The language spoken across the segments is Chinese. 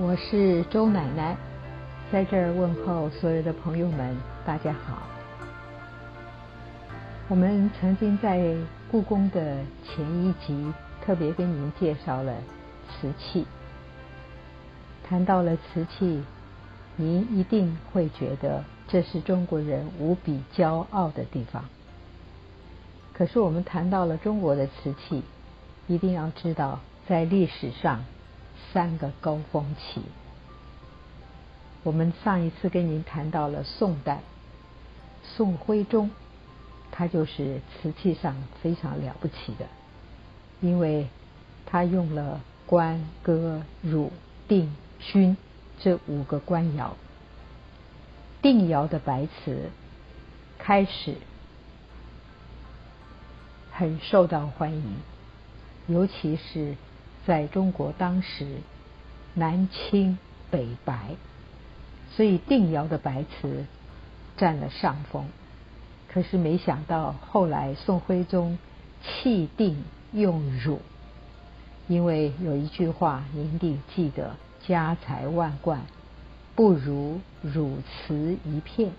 我是周奶奶，在这儿问候所有的朋友们，大家好。我们曾经在故宫的前一集特别跟您介绍了瓷器，谈到了瓷器，您一定会觉得这是中国人无比骄傲的地方。可是我们谈到了中国的瓷器，一定要知道在历史上。三个高峰期，我们上一次跟您谈到了宋代，宋徽宗，他就是瓷器上非常了不起的，因为他用了官、歌、汝、定、勋这五个官窑，定窑的白瓷开始很受到欢迎，尤其是。在中国当时南青北白，所以定窑的白瓷占了上风。可是没想到后来宋徽宗弃定用汝，因为有一句话您一定记得：家财万贯不如汝瓷一片。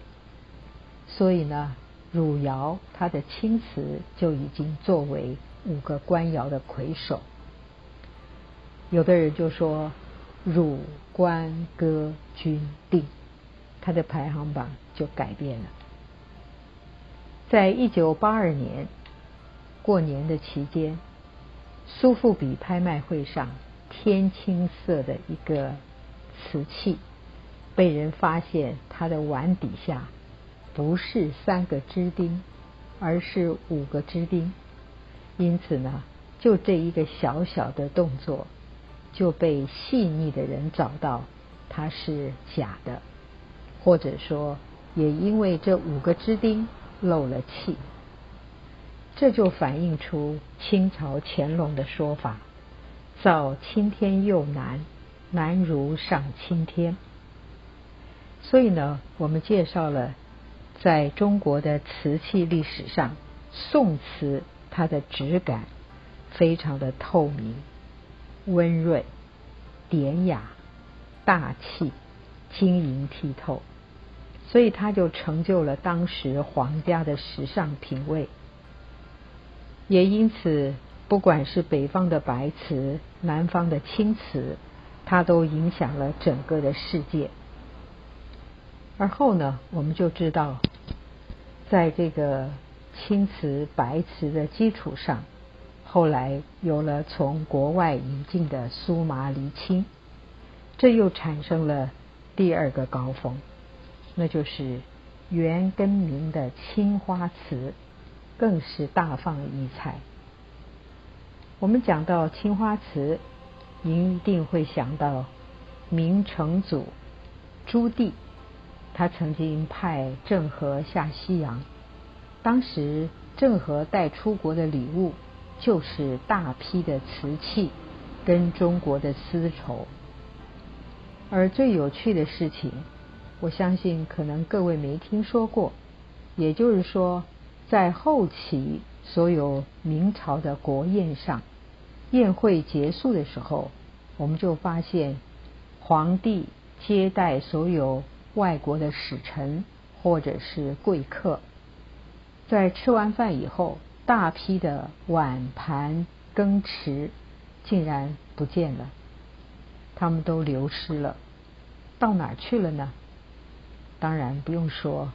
所以呢，汝窑它的青瓷就已经作为五个官窑的魁首。有的人就说汝官歌君定，他的排行榜就改变了。在一九八二年过年的期间，苏富比拍卖会上，天青色的一个瓷器被人发现，它的碗底下不是三个支钉，而是五个支钉。因此呢，就这一个小小的动作。就被细腻的人找到它是假的，或者说也因为这五个支钉漏了气，这就反映出清朝乾隆的说法：造青天又难，难如上青天。所以呢，我们介绍了在中国的瓷器历史上，宋瓷它的质感非常的透明。温润、典雅、大气、晶莹剔透，所以它就成就了当时皇家的时尚品味。也因此，不管是北方的白瓷、南方的青瓷，它都影响了整个的世界。而后呢，我们就知道，在这个青瓷、白瓷的基础上。后来有了从国外引进的苏麻离青，这又产生了第二个高峰，那就是元跟明的青花瓷，更是大放异彩。我们讲到青花瓷，您一定会想到明成祖朱棣，他曾经派郑和下西洋，当时郑和带出国的礼物。就是大批的瓷器跟中国的丝绸，而最有趣的事情，我相信可能各位没听说过。也就是说，在后期所有明朝的国宴上，宴会结束的时候，我们就发现皇帝接待所有外国的使臣或者是贵客，在吃完饭以后。大批的碗盘羹匙竟然不见了，他们都流失了，到哪去了呢？当然不用说，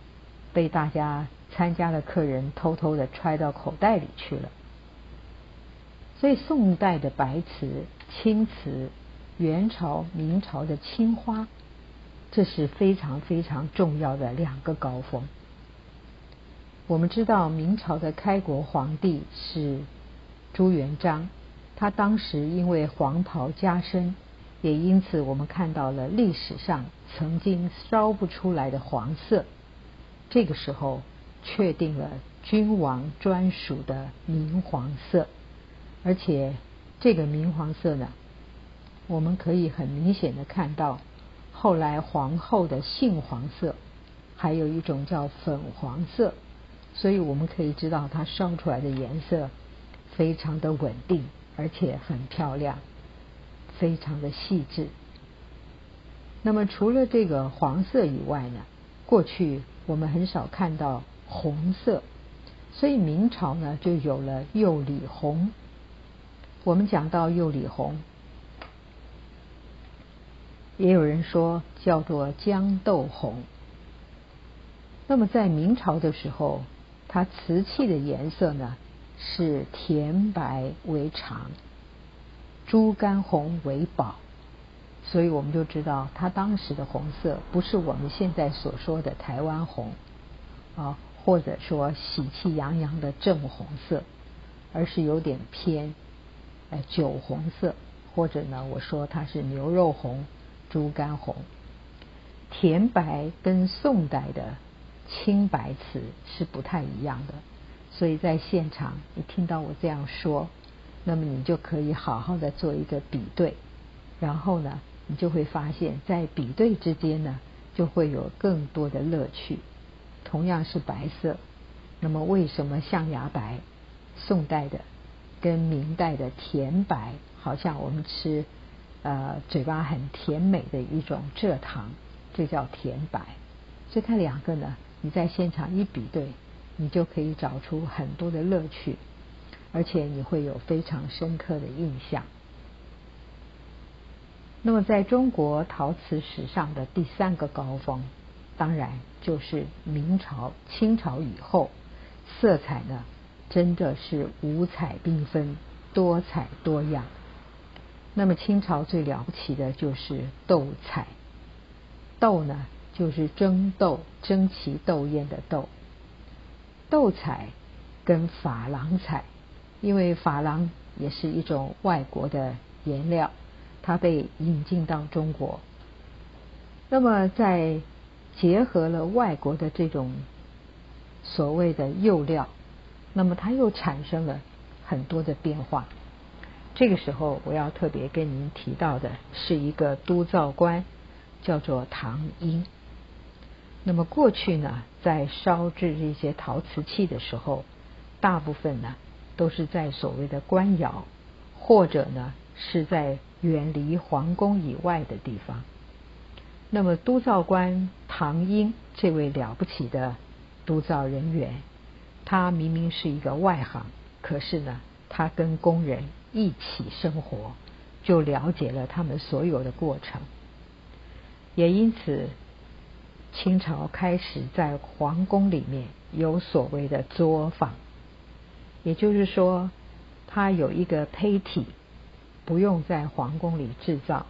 被大家参加的客人偷偷的揣到口袋里去了。所以宋代的白瓷、青瓷，元朝、明朝的青花，这是非常非常重要的两个高峰。我们知道明朝的开国皇帝是朱元璋，他当时因为黄袍加身，也因此我们看到了历史上曾经烧不出来的黄色。这个时候确定了君王专属的明黄色，而且这个明黄色呢，我们可以很明显的看到后来皇后的杏黄色，还有一种叫粉黄色。所以我们可以知道，它烧出来的颜色非常的稳定，而且很漂亮，非常的细致。那么除了这个黄色以外呢，过去我们很少看到红色，所以明朝呢就有了釉里红。我们讲到釉里红，也有人说叫做豇豆红。那么在明朝的时候，它瓷器的颜色呢是甜白为常，猪肝红为宝。所以我们就知道，它当时的红色不是我们现在所说的台湾红啊，或者说喜气洋洋的正红色，而是有点偏呃酒红色，或者呢，我说它是牛肉红、猪肝红。甜白跟宋代的青白瓷是不太一样的，所以在现场你听到我这样说，那么你就可以好好的做一个比对，然后呢？你就会发现，在比对之间呢，就会有更多的乐趣。同样是白色，那么为什么象牙白、宋代的跟明代的甜白，好像我们吃呃嘴巴很甜美的一种蔗糖，这叫甜白。所以它两个呢，你在现场一比对，你就可以找出很多的乐趣，而且你会有非常深刻的印象。那么，在中国陶瓷史上的第三个高峰，当然就是明朝、清朝以后，色彩呢，真的是五彩缤纷、多彩多样。那么，清朝最了不起的就是斗彩，斗呢，就是争斗、争奇斗艳的斗。斗彩跟珐琅彩，因为珐琅也是一种外国的颜料。它被引进到中国，那么在结合了外国的这种所谓的釉料，那么它又产生了很多的变化。这个时候，我要特别跟您提到的是一个督造官，叫做唐英。那么过去呢，在烧制这些陶瓷器的时候，大部分呢都是在所谓的官窑，或者呢是在。远离皇宫以外的地方。那么，督造官唐英这位了不起的督造人员，他明明是一个外行，可是呢，他跟工人一起生活，就了解了他们所有的过程。也因此，清朝开始在皇宫里面有所谓的作坊，也就是说，它有一个胚体。不用在皇宫里制造，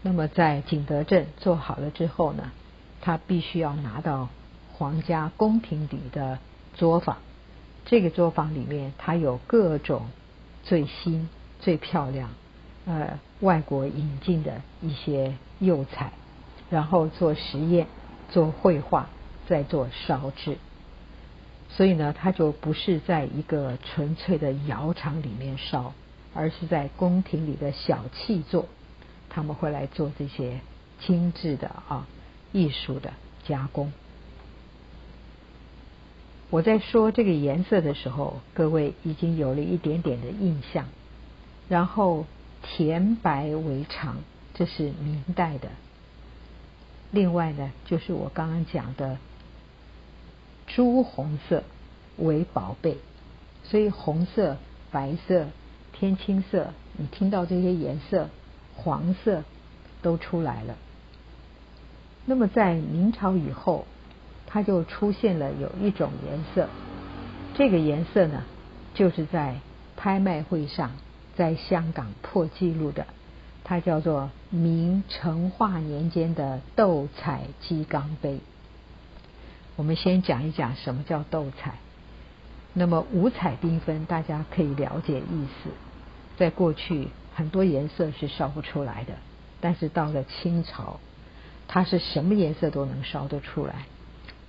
那么在景德镇做好了之后呢，他必须要拿到皇家宫廷里的作坊。这个作坊里面，它有各种最新、最漂亮、呃外国引进的一些釉彩，然后做实验、做绘画，再做烧制。所以呢，它就不是在一个纯粹的窑厂里面烧。而是在宫廷里的小器座，他们会来做这些精致的啊艺术的加工。我在说这个颜色的时候，各位已经有了一点点的印象。然后甜白为常，这是明代的。另外呢，就是我刚刚讲的朱红色为宝贝，所以红色、白色。天青色，你听到这些颜色，黄色都出来了。那么在明朝以后，它就出现了有一种颜色，这个颜色呢，就是在拍卖会上在香港破纪录的，它叫做明成化年间的斗彩鸡缸杯。我们先讲一讲什么叫斗彩。那么五彩缤纷，大家可以了解意思。在过去，很多颜色是烧不出来的，但是到了清朝，它是什么颜色都能烧得出来。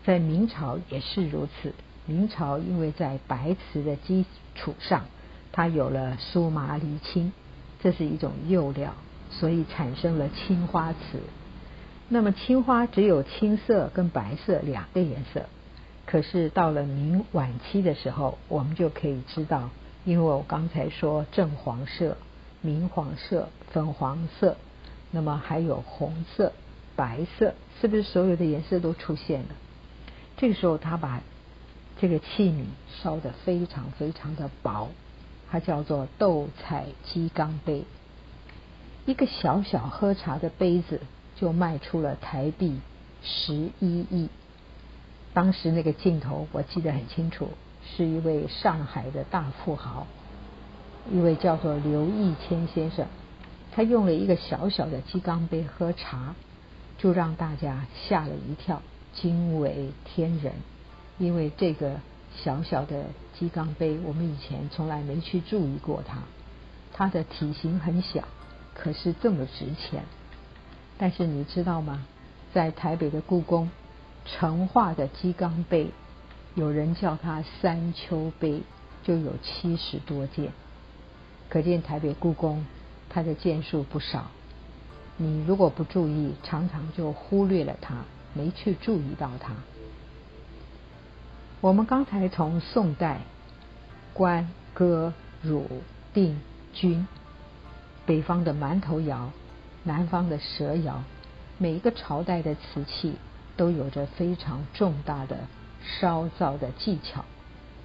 在明朝也是如此。明朝因为在白瓷的基础上，它有了苏麻离青，这是一种釉料，所以产生了青花瓷。那么青花只有青色跟白色两个颜色，可是到了明晚期的时候，我们就可以知道。因为我刚才说正黄色、明黄色、粉黄色，那么还有红色，白色，是不是所有的颜色都出现了？这个时候，他把这个器皿烧得非常非常的薄，它叫做斗彩鸡缸杯。一个小小喝茶的杯子就卖出了台币十一亿。当时那个镜头我记得很清楚，是一位上海的大富豪，一位叫做刘义谦先生，他用了一个小小的鸡缸杯喝茶，就让大家吓了一跳，惊为天人。因为这个小小的鸡缸杯，我们以前从来没去注意过它，它的体型很小。可是这么值钱，但是你知道吗？在台北的故宫，成化的鸡缸杯，有人叫它三秋杯，就有七十多件。可见台北故宫它的件数不少。你如果不注意，常常就忽略了它，没去注意到它。我们刚才从宋代官歌汝定军。北方的馒头窑，南方的蛇窑，每一个朝代的瓷器都有着非常重大的烧造的技巧，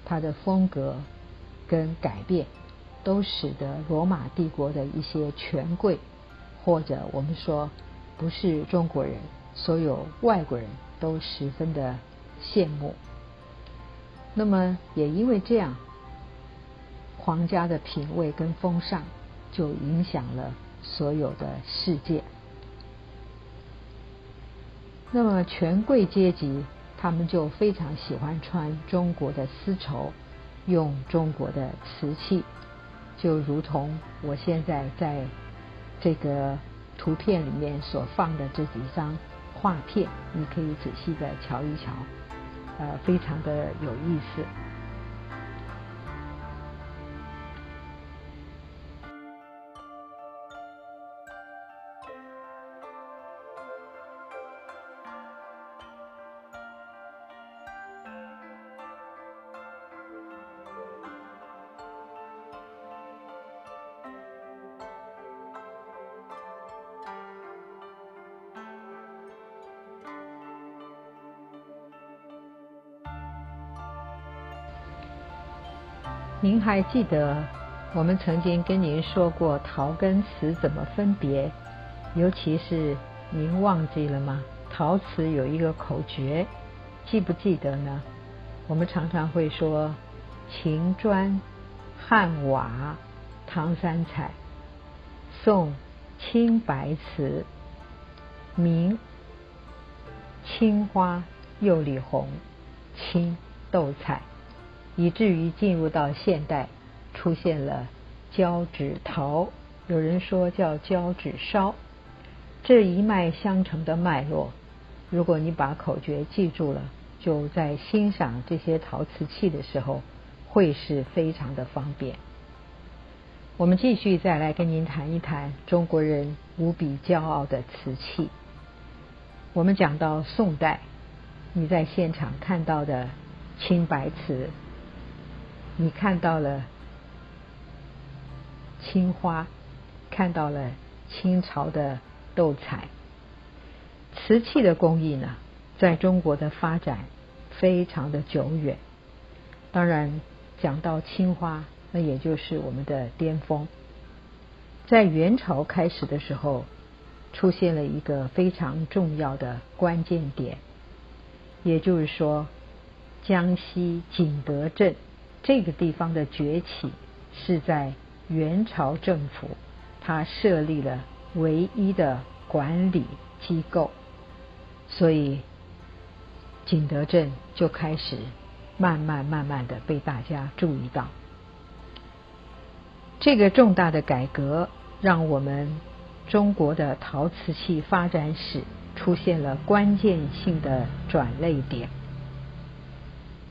它的风格跟改变，都使得罗马帝国的一些权贵，或者我们说不是中国人，所有外国人都十分的羡慕。那么也因为这样，皇家的品味跟风尚。就影响了所有的世界。那么权贵阶级，他们就非常喜欢穿中国的丝绸，用中国的瓷器，就如同我现在在这个图片里面所放的这几张画片，你可以仔细的瞧一瞧，呃，非常的有意思。您还记得我们曾经跟您说过陶跟瓷怎么分别？尤其是您忘记了吗？陶瓷有一个口诀，记不记得呢？我们常常会说秦砖、汉瓦、唐三彩、宋青白瓷、明青花、釉里红、青斗彩。以至于进入到现代，出现了胶纸陶，有人说叫胶纸烧，这一脉相承的脉络，如果你把口诀记住了，就在欣赏这些陶瓷器的时候，会是非常的方便。我们继续再来跟您谈一谈中国人无比骄傲的瓷器。我们讲到宋代，你在现场看到的青白瓷。你看到了青花，看到了清朝的斗彩，瓷器的工艺呢，在中国的发展非常的久远。当然，讲到青花，那也就是我们的巅峰。在元朝开始的时候，出现了一个非常重要的关键点，也就是说，江西景德镇。这个地方的崛起是在元朝政府，他设立了唯一的管理机构，所以景德镇就开始慢慢慢慢的被大家注意到。这个重大的改革，让我们中国的陶瓷器发展史出现了关键性的转类点。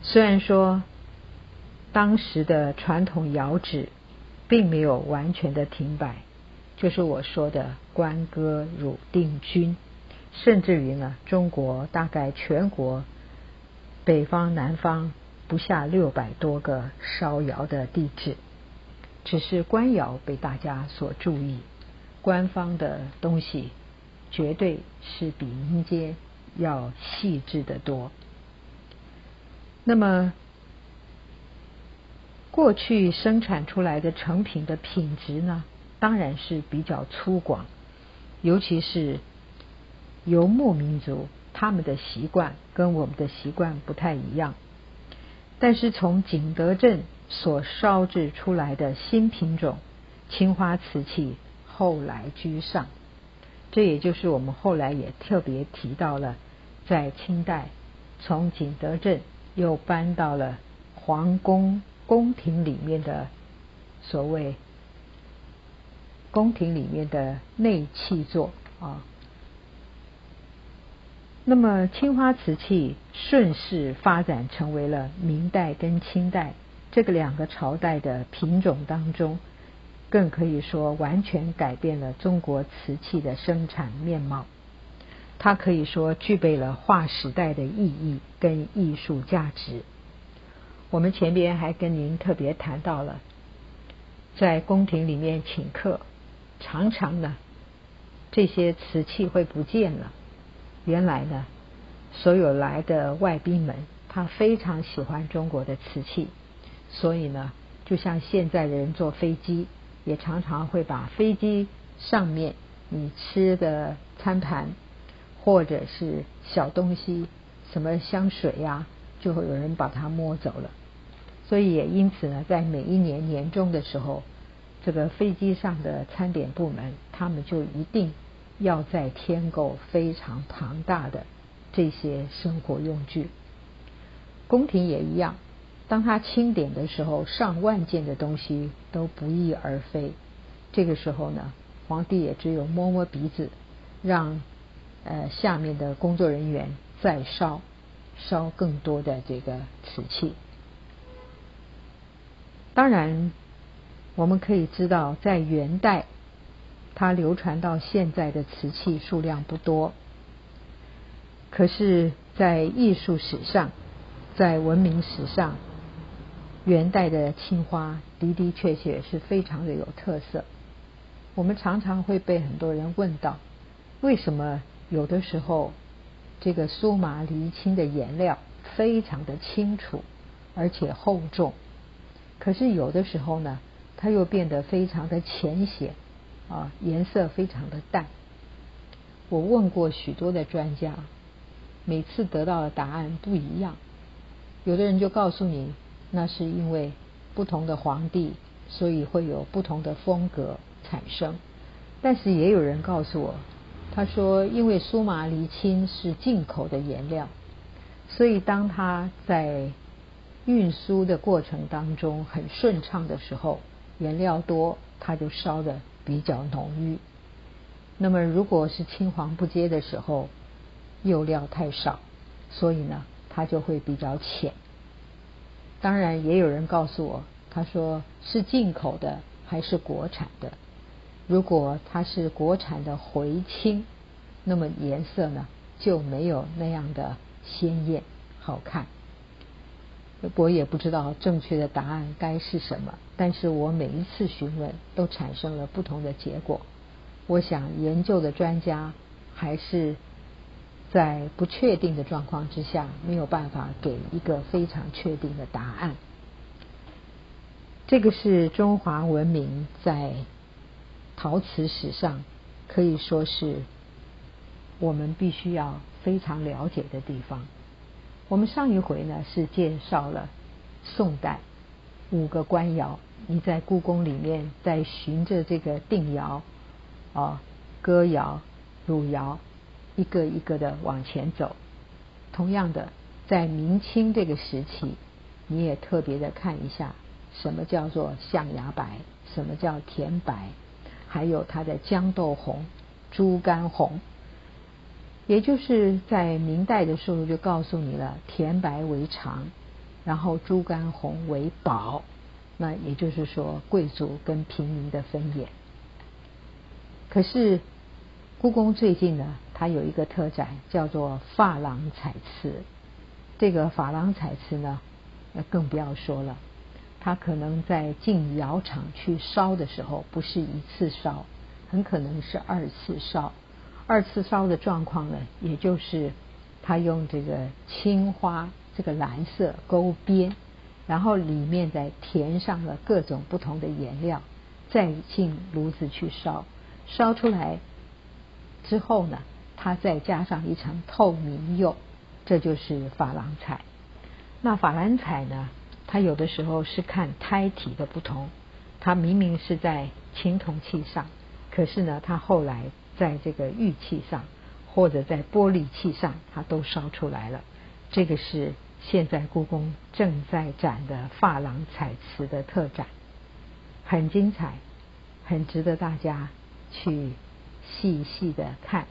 虽然说。当时的传统窑址并没有完全的停摆，就是我说的关哥汝定军，甚至于呢，中国大概全国北方、南方不下六百多个烧窑的地址，只是官窑被大家所注意，官方的东西绝对是比民间要细致的多。那么，过去生产出来的成品的品质呢，当然是比较粗犷，尤其是游牧民族，他们的习惯跟我们的习惯不太一样。但是从景德镇所烧制出来的新品种青花瓷器，后来居上。这也就是我们后来也特别提到了，在清代从景德镇又搬到了皇宫宫廷里面的所谓宫廷里面的内器座啊。那么青花瓷器顺势发展成为了明代跟清代这个两个朝代的品种当中。更可以说，完全改变了中国瓷器的生产面貌。它可以说具备了划时代的意义跟艺术价值。我们前边还跟您特别谈到了，在宫廷里面请客，常常呢这些瓷器会不见了。原来呢，所有来的外宾们，他非常喜欢中国的瓷器，所以呢，就像现在的人坐飞机。也常常会把飞机上面你吃的餐盘，或者是小东西，什么香水呀，就会有人把它摸走了。所以也因此呢，在每一年年终的时候，这个飞机上的餐点部门，他们就一定要在添购非常庞大的这些生活用具。宫廷也一样。当他清点的时候，上万件的东西都不翼而飞。这个时候呢，皇帝也只有摸摸鼻子，让呃下面的工作人员再烧烧更多的这个瓷器。当然，我们可以知道，在元代，它流传到现在的瓷器数量不多，可是，在艺术史上，在文明史上。元代的青花的的确确是非常的有特色。我们常常会被很多人问到，为什么有的时候这个苏麻离青的颜料非常的清楚而且厚重，可是有的时候呢，它又变得非常的浅显啊，颜色非常的淡。我问过许多的专家，每次得到的答案不一样。有的人就告诉你。那是因为不同的皇帝，所以会有不同的风格产生。但是也有人告诉我，他说，因为苏麻离青是进口的颜料，所以当它在运输的过程当中很顺畅的时候，颜料多，它就烧的比较浓郁。那么如果是青黄不接的时候，釉料太少，所以呢，它就会比较浅。当然，也有人告诉我，他说是进口的还是国产的？如果它是国产的回青，那么颜色呢就没有那样的鲜艳好看。我也不知道正确的答案该是什么，但是我每一次询问都产生了不同的结果。我想研究的专家还是。在不确定的状况之下，没有办法给一个非常确定的答案。这个是中华文明在陶瓷史上可以说是我们必须要非常了解的地方。我们上一回呢是介绍了宋代五个官窑，你在故宫里面在循着这个定窑、啊歌窑、汝窑。一个一个的往前走。同样的，在明清这个时期，你也特别的看一下，什么叫做象牙白，什么叫甜白，还有它的豇豆红、猪肝红。也就是在明代的时候就告诉你了，甜白为常，然后猪肝红为宝。那也就是说，贵族跟平民的分野。可是故宫最近呢？它有一个特展，叫做珐琅彩瓷。这个珐琅彩瓷呢，那更不要说了。它可能在进窑厂去烧的时候，不是一次烧，很可能是二次烧，二次烧的状况呢，也就是他用这个青花这个蓝色勾边，然后里面再填上了各种不同的颜料，再进炉子去烧，烧出来之后呢，它再加上一层透明釉，这就是珐琅彩。那珐琅彩呢，它有的时候是看胎体的不同，它明明是在青铜器上，可是呢，它后来。在这个玉器上，或者在玻璃器上，它都烧出来了。这个是现在故宫正在展的珐琅彩瓷的特展，很精彩，很值得大家去细细的看。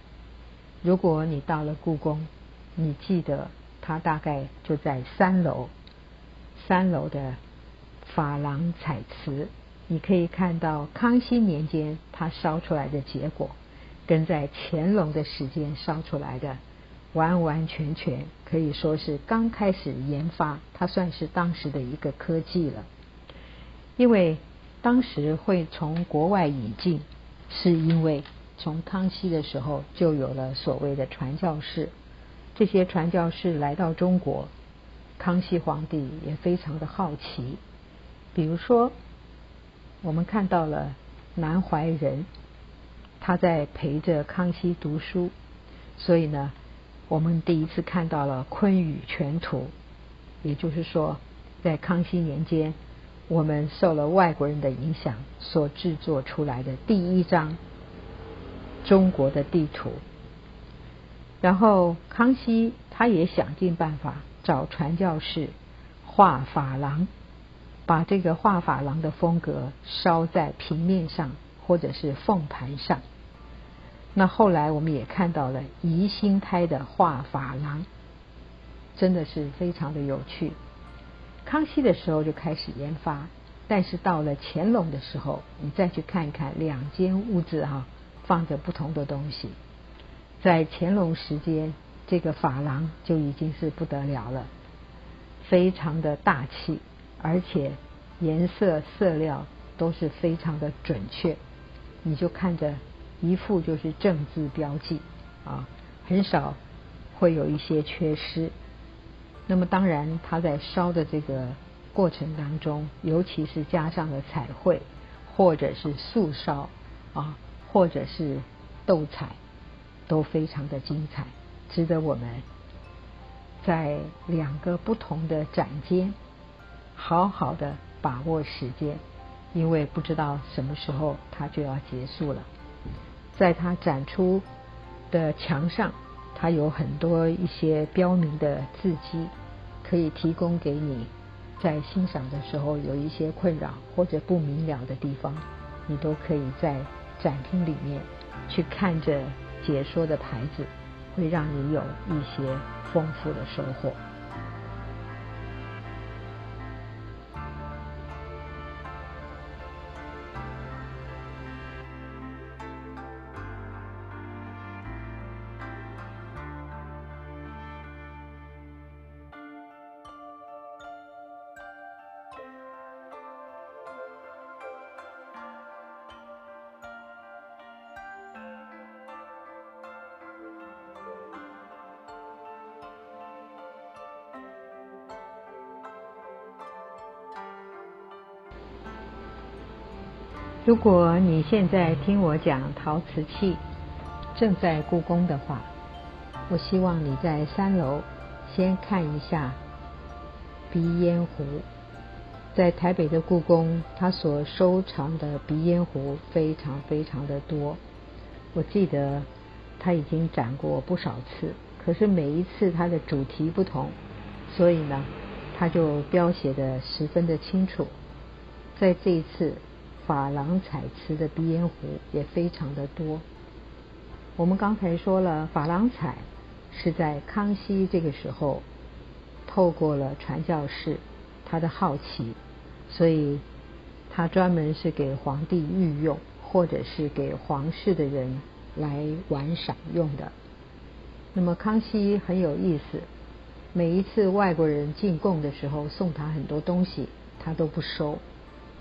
如果你到了故宫，你记得它大概就在三楼，三楼的珐琅彩瓷，你可以看到康熙年间它烧出来的结果。跟在乾隆的时间烧出来的，完完全全可以说是刚开始研发，它算是当时的一个科技了。因为当时会从国外引进，是因为从康熙的时候就有了所谓的传教士，这些传教士来到中国，康熙皇帝也非常的好奇。比如说，我们看到了南怀仁。他在陪着康熙读书，所以呢，我们第一次看到了《坤舆全图》，也就是说，在康熙年间，我们受了外国人的影响所制作出来的第一张中国的地图。然后康熙他也想尽办法找传教士画珐琅，把这个画珐琅的风格烧在平面上。或者是凤盘上，那后来我们也看到了宜兴胎的画珐琅，真的是非常的有趣。康熙的时候就开始研发，但是到了乾隆的时候，你再去看一看两间屋子哈，放着不同的东西。在乾隆时间，这个珐琅就已经是不得了了，非常的大气，而且颜色色料都是非常的准确。你就看着一副就是正字标记啊，很少会有一些缺失。那么当然，它在烧的这个过程当中，尤其是加上了彩绘，或者是素烧啊，或者是斗彩，都非常的精彩，值得我们在两个不同的展间好好的把握时间。因为不知道什么时候它就要结束了，在它展出的墙上，它有很多一些标明的字迹，可以提供给你在欣赏的时候有一些困扰或者不明了的地方，你都可以在展厅里面去看着解说的牌子，会让你有一些丰富的收获。如果你现在听我讲陶瓷器，正在故宫的话，我希望你在三楼先看一下鼻烟壶。在台北的故宫，它所收藏的鼻烟壶非常非常的多。我记得它已经展过不少次，可是每一次它的主题不同，所以呢，它就标写的十分的清楚。在这一次。珐琅彩瓷的鼻烟壶也非常的多。我们刚才说了，珐琅彩是在康熙这个时候，透过了传教士他的好奇，所以他专门是给皇帝御用，或者是给皇室的人来玩赏用的。那么康熙很有意思，每一次外国人进贡的时候送他很多东西，他都不收。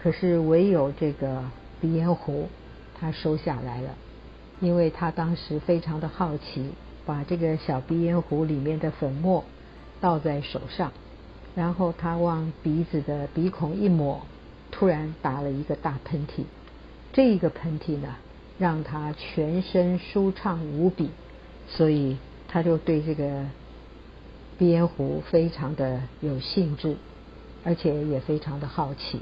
可是唯有这个鼻烟壶，他收下来了。因为他当时非常的好奇，把这个小鼻烟壶里面的粉末倒在手上，然后他往鼻子的鼻孔一抹，突然打了一个大喷嚏。这一个喷嚏呢，让他全身舒畅无比，所以他就对这个鼻烟壶非常的有兴致，而且也非常的好奇。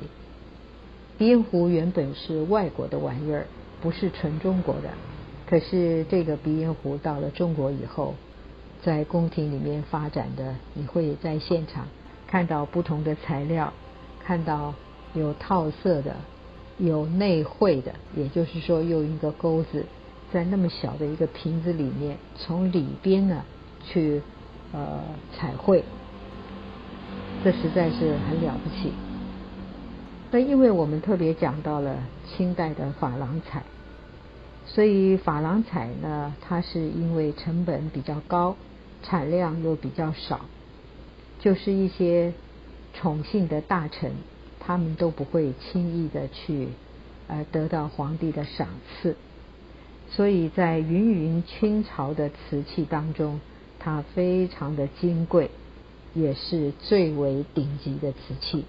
鼻烟壶原本是外国的玩意儿，不是纯中国的。可是这个鼻烟壶到了中国以后，在宫廷里面发展的，你会在现场看到不同的材料，看到有套色的。有内绘的，也就是说用一个钩子在那么小的一个瓶子里面，从里边呢去呃彩绘，这实在是很了不起。那因为我们特别讲到了清代的珐琅彩，所以珐琅彩呢，它是因为成本比较高，产量又比较少，就是一些宠幸的大臣。他们都不会轻易的去呃得到皇帝的赏赐，所以在芸芸清朝的瓷器当中，它非常的金贵，也是最为顶级的瓷器。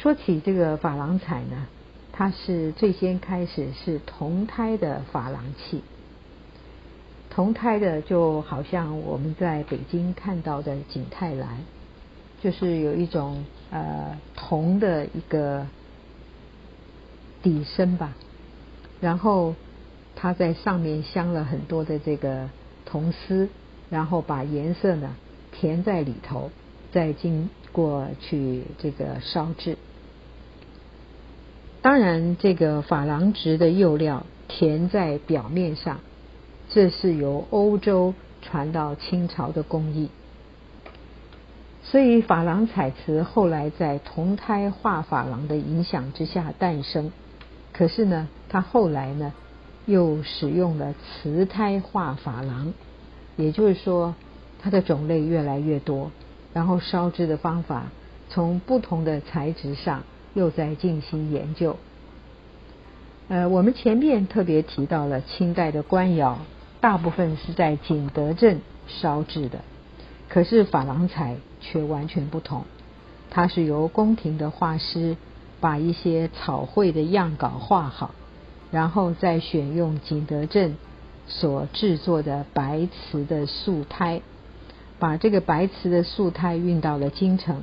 说起这个珐琅彩呢，它是最先开始是铜胎的珐琅器，铜胎的就好像我们在北京看到的景泰蓝。就是有一种呃铜的一个底身吧，然后它在上面镶了很多的这个铜丝，然后把颜色呢填在里头，再经过去这个烧制。当然，这个珐琅质的釉料填在表面上，这是由欧洲传到清朝的工艺。所以珐琅彩瓷后来在铜胎画珐琅的影响之下诞生，可是呢，它后来呢又使用了瓷胎画珐琅，也就是说它的种类越来越多，然后烧制的方法从不同的材质上又在进行研究。呃，我们前面特别提到了清代的官窑，大部分是在景德镇烧制的。可是珐琅彩却完全不同，它是由宫廷的画师把一些草绘的样稿画好，然后再选用景德镇所制作的白瓷的素胎，把这个白瓷的素胎运到了京城，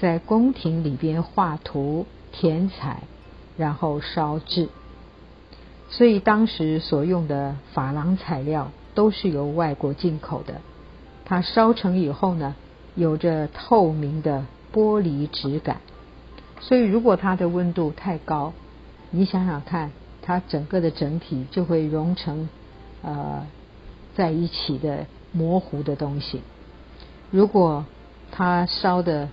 在宫廷里边画图填彩，然后烧制。所以当时所用的珐琅材料都是由外国进口的。它烧成以后呢，有着透明的玻璃质感，所以如果它的温度太高，你想想看，它整个的整体就会融成呃在一起的模糊的东西。如果它烧的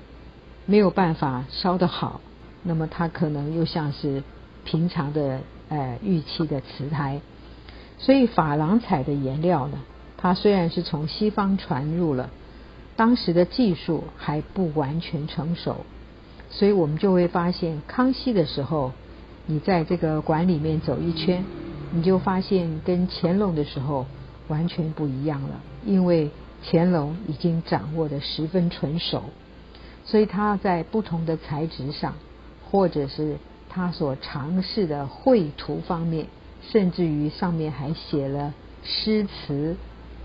没有办法烧得好，那么它可能又像是平常的呃玉器的瓷胎。所以珐琅彩的颜料呢？它虽然是从西方传入了，当时的技术还不完全成熟，所以我们就会发现，康熙的时候，你在这个馆里面走一圈，你就发现跟乾隆的时候完全不一样了，因为乾隆已经掌握的十分纯熟，所以他在不同的材质上，或者是他所尝试的绘图方面，甚至于上面还写了诗词。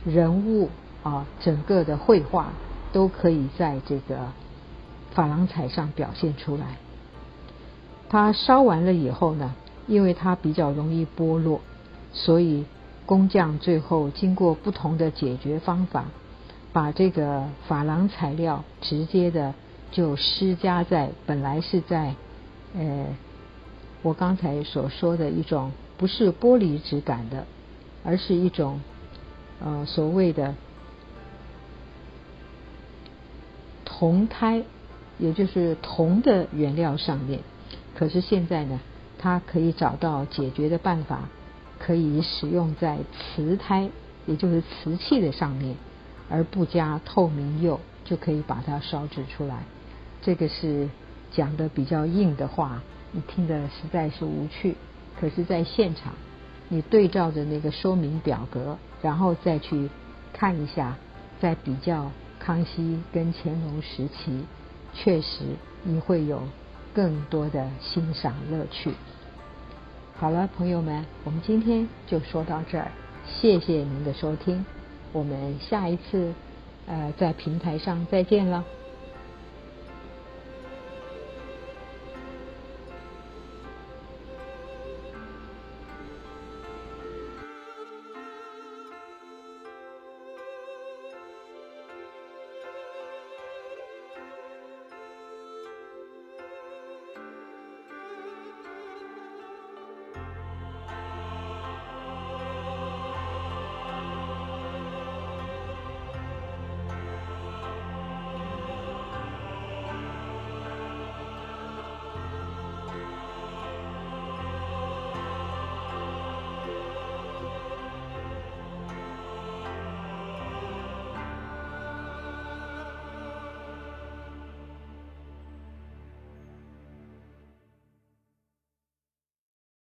人物啊，整个的绘画都可以在这个珐琅彩上表现出来。它烧完了以后呢，因为它比较容易剥落，所以工匠最后经过不同的解决方法，把这个珐琅材料直接的就施加在本来是在呃我刚才所说的一种不是玻璃质感的，而是一种。呃，所谓的铜胎，也就是铜的原料上面，可是现在呢，它可以找到解决的办法，可以使用在瓷胎，也就是瓷器的上面，而不加透明釉，就可以把它烧制出来。这个是讲的比较硬的话，你听的实在是无趣。可是，在现场，你对照着那个说明表格，然后再去看一下，再比较康熙跟乾隆时期，确实你会有更多的欣赏乐趣。好了，朋友们，我们今天就说到这儿，谢谢您的收听，我们下一次呃在平台上再见了。